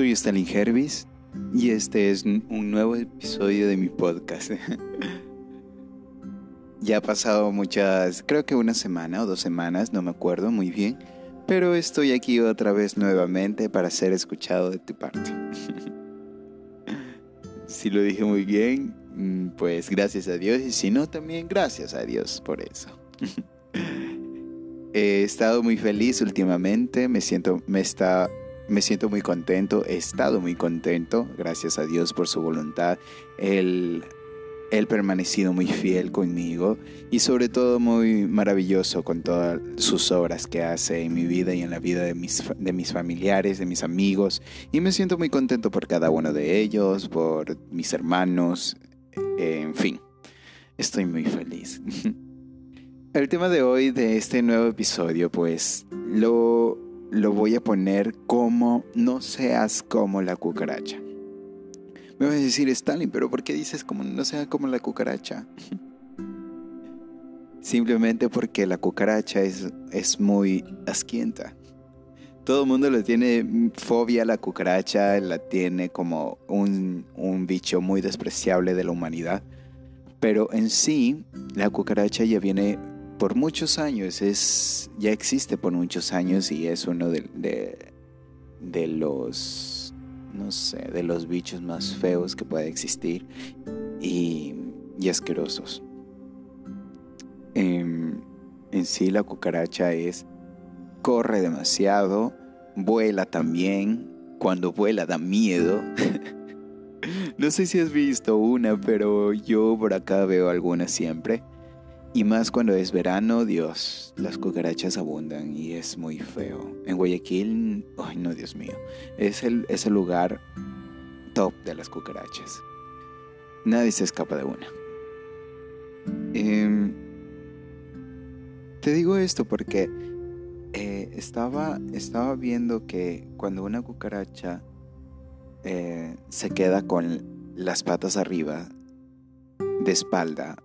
Soy Stalin Hervis y este es un nuevo episodio de mi podcast. ya ha pasado muchas, creo que una semana o dos semanas, no me acuerdo muy bien, pero estoy aquí otra vez nuevamente para ser escuchado de tu parte. si lo dije muy bien, mm, pues gracias a Dios y si no, también gracias a Dios por eso. He estado muy feliz últimamente, me siento, me está me siento muy contento, he estado muy contento, gracias a Dios por su voluntad. Él, él permanecido muy fiel conmigo y sobre todo muy maravilloso con todas sus obras que hace en mi vida y en la vida de mis, de mis familiares, de mis amigos. Y me siento muy contento por cada uno de ellos, por mis hermanos, en fin, estoy muy feliz. El tema de hoy de este nuevo episodio, pues lo lo voy a poner como no seas como la cucaracha. Me vas a decir, Stalin, pero ¿por qué dices como no seas como la cucaracha? Simplemente porque la cucaracha es, es muy asquienta. Todo el mundo le tiene fobia a la cucaracha, la tiene como un, un bicho muy despreciable de la humanidad. Pero en sí, la cucaracha ya viene por muchos años, es, ya existe por muchos años y es uno de, de, los, no sé, de los bichos más feos que puede existir y, y asquerosos. En, en sí la cucaracha es, corre demasiado, vuela también, cuando vuela da miedo. no sé si has visto una, pero yo por acá veo alguna siempre. Y más cuando es verano, Dios, las cucarachas abundan y es muy feo. En Guayaquil, ay no, Dios mío, es el, lugar top de las cucarachas. Nadie se escapa de una. Em, te digo esto porque eh, estaba, estaba viendo que cuando una cucaracha eh, se queda con las patas arriba, de espalda,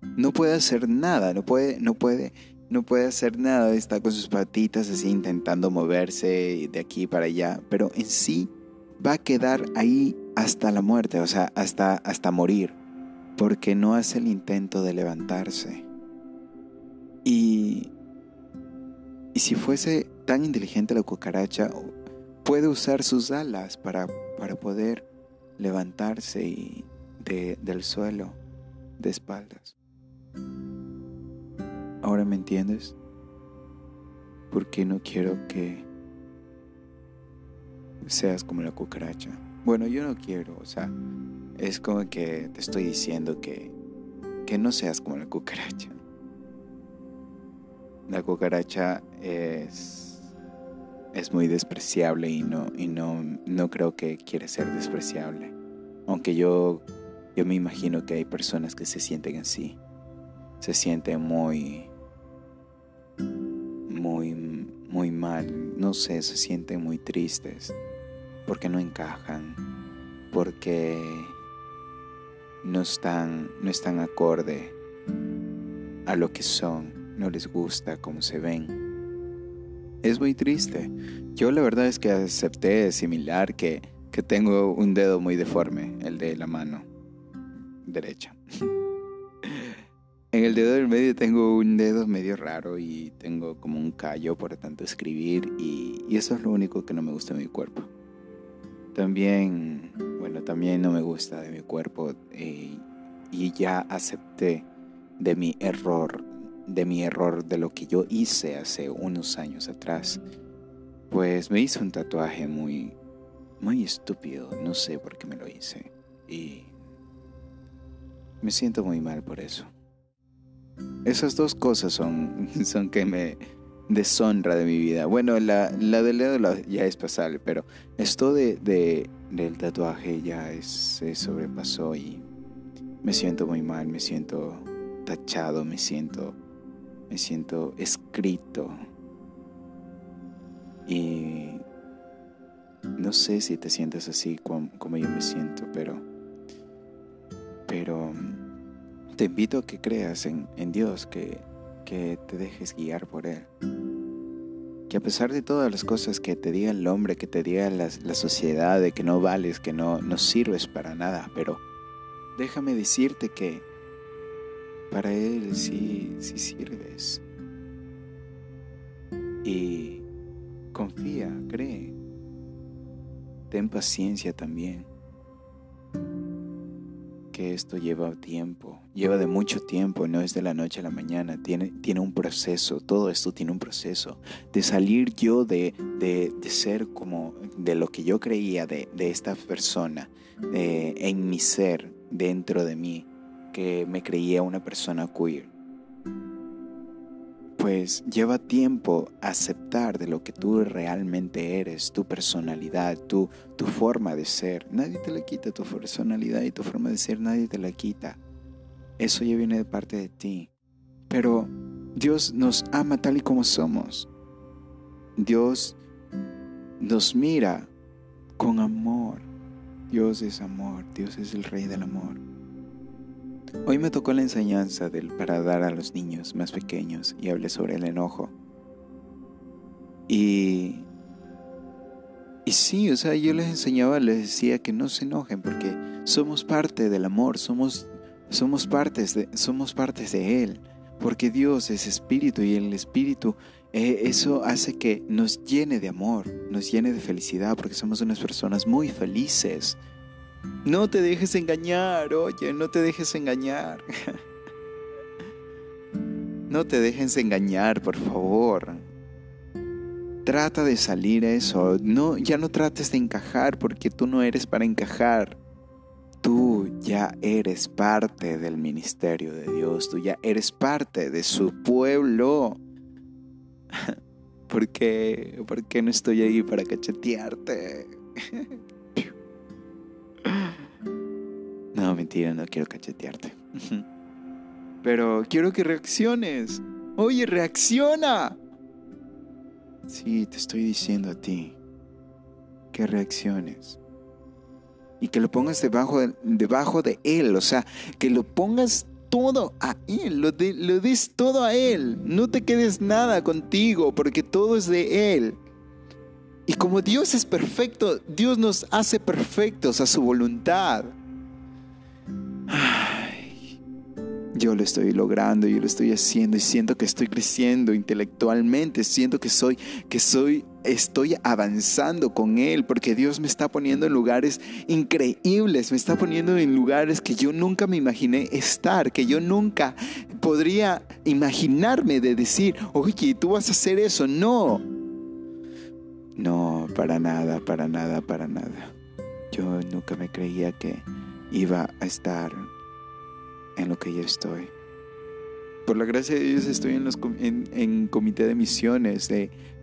no puede hacer nada, no puede, no puede, no puede hacer nada, está con sus patitas así intentando moverse de aquí para allá, pero en sí va a quedar ahí hasta la muerte, o sea, hasta, hasta morir, porque no hace el intento de levantarse. Y, y si fuese tan inteligente la cucaracha, puede usar sus alas para, para poder levantarse del suelo de espaldas. Ahora me entiendes? Porque no quiero que seas como la cucaracha. Bueno, yo no quiero, o sea, es como que te estoy diciendo que, que no seas como la cucaracha. La cucaracha es, es muy despreciable y no, y no, no creo que quiera ser despreciable. Aunque yo, yo me imagino que hay personas que se sienten así se sienten muy, muy, muy mal, no sé, se sienten muy tristes porque no encajan, porque no están, no están acorde a lo que son, no les gusta cómo se ven. Es muy triste. Yo la verdad es que acepté similar que, que tengo un dedo muy deforme, el de la mano derecha. En el dedo del medio tengo un dedo medio raro y tengo como un callo por tanto escribir y, eso es lo único que no me gusta de mi cuerpo. También, bueno, también no me gusta de mi cuerpo eh, y ya acepté de mi error, de mi error de lo que yo hice hace unos años atrás. Pues me hice un tatuaje muy, muy estúpido, no sé por qué me lo hice y me siento muy mal por eso. Esas dos cosas son, son que me deshonra de mi vida. Bueno, la, la del dedo ya es pasable, pero esto de, del tatuaje ya se sobrepasó y me siento muy mal, me siento tachado, me siento, me siento escrito. Y no sé si te sientes así como, como yo me siento, pero, pero te invito a que creas en, Dios, que, que te dejes guiar por Él. que a pesar de todas las cosas que te diga el hombre, que te diga la, sociedad, de que no vales, que no, no sirves para nada, pero déjame decirte que para Él sí, sí sirves. Y confía, cree. Ten paciencia también esto lleva tiempo, lleva de mucho tiempo, no es de la noche a la mañana, tiene, tiene un proceso, todo esto tiene un proceso. De salir yo de, de, ser como de lo que yo creía de, de esta persona, en mi ser, dentro de mí, que me creía una persona queer pues lleva tiempo aceptar de lo que tú realmente eres, tu personalidad, tu, tu forma de ser. Nadie te la quita tu personalidad y tu forma de ser, nadie te la quita. Eso ya viene de parte de ti. Pero Dios nos ama tal y como somos. Dios nos mira con amor. Dios es amor, Dios es el rey del amor. Hoy me tocó la enseñanza del para dar a los niños más pequeños y hablé sobre el enojo. Y, y sí, o sea, yo les enseñaba, les decía que no se enojen porque somos parte del amor, somos, somos, partes, de, somos partes de Él, porque Dios es espíritu y el espíritu, eh, eso hace que nos llene de amor, nos llene de felicidad, porque somos unas personas muy felices no te dejes engañar, oye, no te dejes engañar. No te dejes engañar, por favor. Trata de salir eso. No, ya no trates de encajar porque tú no eres para encajar. Tú ya eres parte del ministerio de Dios. Tú ya eres parte de su pueblo. ¿Por qué? ¿Por qué no estoy ahí para cachetearte? No, mentira, no quiero cachetearte. Pero quiero que reacciones. Oye, reacciona. Sí, te estoy diciendo a ti que reacciones. Y que lo pongas debajo de, debajo de Él. O sea, que lo pongas todo a Él. Lo, lo des todo a Él. No te quedes nada contigo porque todo es de Él. Y como Dios es perfecto, Dios nos hace perfectos a su voluntad. Yo lo estoy logrando, yo lo estoy haciendo y siento que estoy creciendo intelectualmente, siento que soy, que soy, estoy avanzando con Él, porque Dios me está poniendo en lugares increíbles, me está poniendo en lugares que yo nunca me imaginé estar, que yo nunca podría imaginarme de decir, oye, tú vas a hacer eso, no, no, para nada, para nada, para nada. Yo nunca me creía que iba a estar en lo que yo estoy. Por la gracia de Dios estoy en, los, en, comité de misiones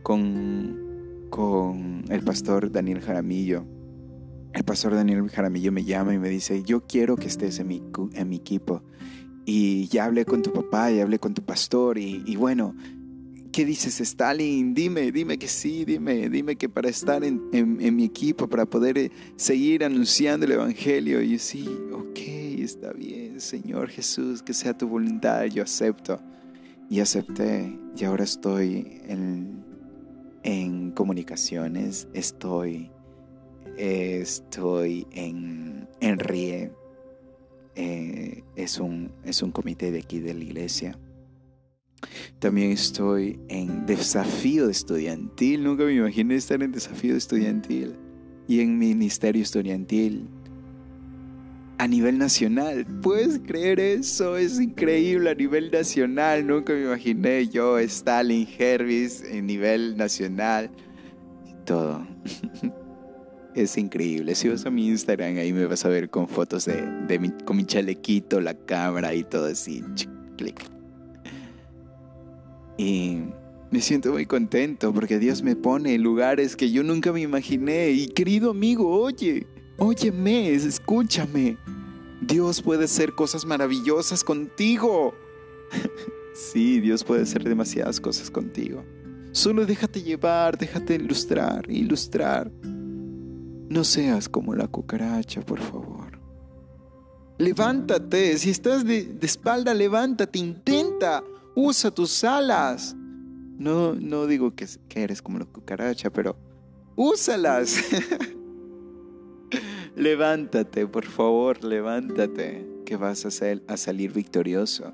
con, con el pastor Daniel Jaramillo. El pastor Daniel Jaramillo me llama y me dice, yo quiero que estés en mi, en mi equipo. Y ya hablé con tu papá, ya hablé con tu pastor y bueno, ¿qué dices, Stalin? Dime, dime que sí, dime, dime que para estar en, mi equipo, para poder eh, seguir anunciando el Evangelio. Y yo sí, ok, está bien, Señor Jesús, que sea tu voluntad, yo acepto. Y acepté, y ahora estoy en, en comunicaciones, estoy, estoy en, en RIE. Eh, es, un, es un comité de aquí de la iglesia también estoy en desafío estudiantil. Nunca me imaginé estar en desafío estudiantil y en ministerio estudiantil a nivel nacional. ¿Puedes creer eso? Es increíble a nivel nacional. Nunca me imaginé yo, Stalin Hervis, en nivel nacional. Todo. es increíble. Si vas a mi Instagram, ahí me vas a ver con fotos de, con mi chalequito, la cámara y todo así. Clic. Y me siento muy contento porque Dios me pone en lugares que yo nunca me imaginé. Y querido amigo, oye, óyeme, escúchame. Dios puede hacer cosas maravillosas contigo. sí, Dios puede hacer demasiadas cosas contigo. Solo déjate llevar, déjate ilustrar, ilustrar. No seas como la cucaracha, por favor. Levántate, si estás de, de espalda, levántate, intenta usa tus alas. No, no digo que, eres como la cucaracha, pero úsalas. levántate, por favor, levántate, que vas a, a salir victorioso.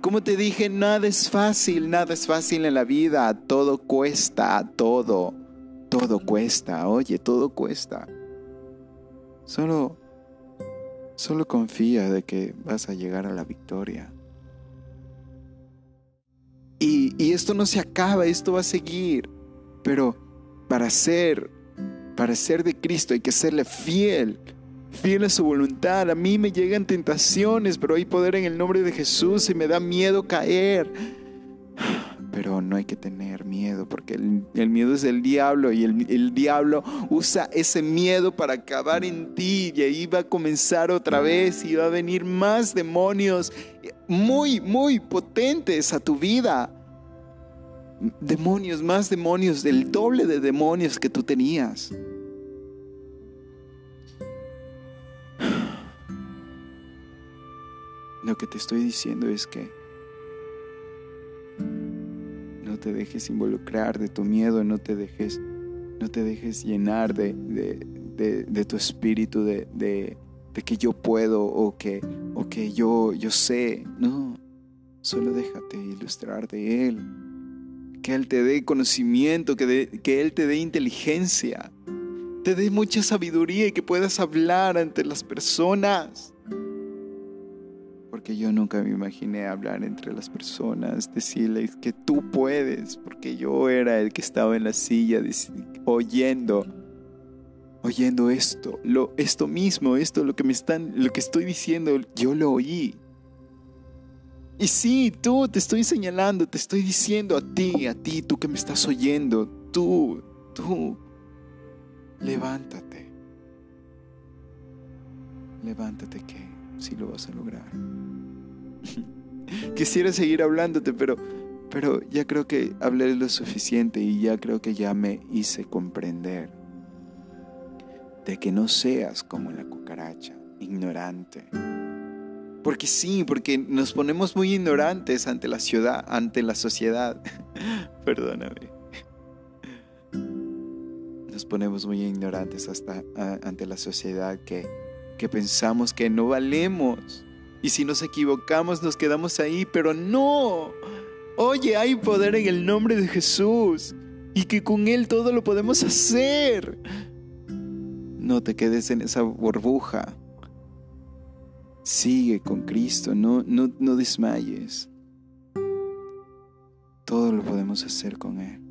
Como te dije, nada es fácil, nada es fácil en la vida, todo cuesta, todo, todo cuesta, oye, todo cuesta. Solo, solo confía de que vas a llegar a la victoria. Y, esto no se acaba, esto va a seguir. Pero para ser, para ser de Cristo hay que serle fiel fiel a su voluntad. A mí me llegan tentaciones, pero hay poder en el nombre de Jesús y me da miedo caer. Pero no hay que tener miedo, porque el, miedo es del diablo y el, el, diablo usa ese miedo para acabar en ti y ahí va a comenzar otra vez y va a venir más demonios muy, muy potentes a tu vida. Demonios, más demonios, del doble de demonios que tú tenías. Lo que te estoy diciendo es que no te dejes involucrar de tu miedo, no te dejes, no te dejes llenar de, tu espíritu, de, que yo puedo o que, o que yo, yo sé. No, solo déjate ilustrar de Él. Que Él te dé conocimiento, que, Él te dé inteligencia, te dé mucha sabiduría y que puedas hablar ante las personas porque yo nunca me imaginé hablar entre las personas, decirles que tú puedes, porque yo era el que estaba en la silla oyendo, oyendo esto, esto mismo, esto, lo que me están, lo que estoy diciendo, yo lo oí. Y sí, tú te estoy señalando, te estoy diciendo a ti, a ti, tú que me estás oyendo, tú, tú, levántate. Levántate que si lo vas a lograr. Quisiera seguir hablándote, pero, pero ya creo que hablé lo suficiente y ya creo que ya me hice comprender de que no seas como la cucaracha, ignorante. Porque sí, porque nos ponemos muy ignorantes ante la ciudad, ante la sociedad. Perdóname. Nos ponemos muy ignorantes hasta ante la sociedad que que pensamos que no valemos. Y si nos equivocamos nos quedamos ahí, pero no. Oye, hay poder en el nombre de Jesús y que con Él todo lo podemos hacer. No te quedes en esa burbuja. Sigue con Cristo, no, no, no desmayes. Todo lo podemos hacer con Él.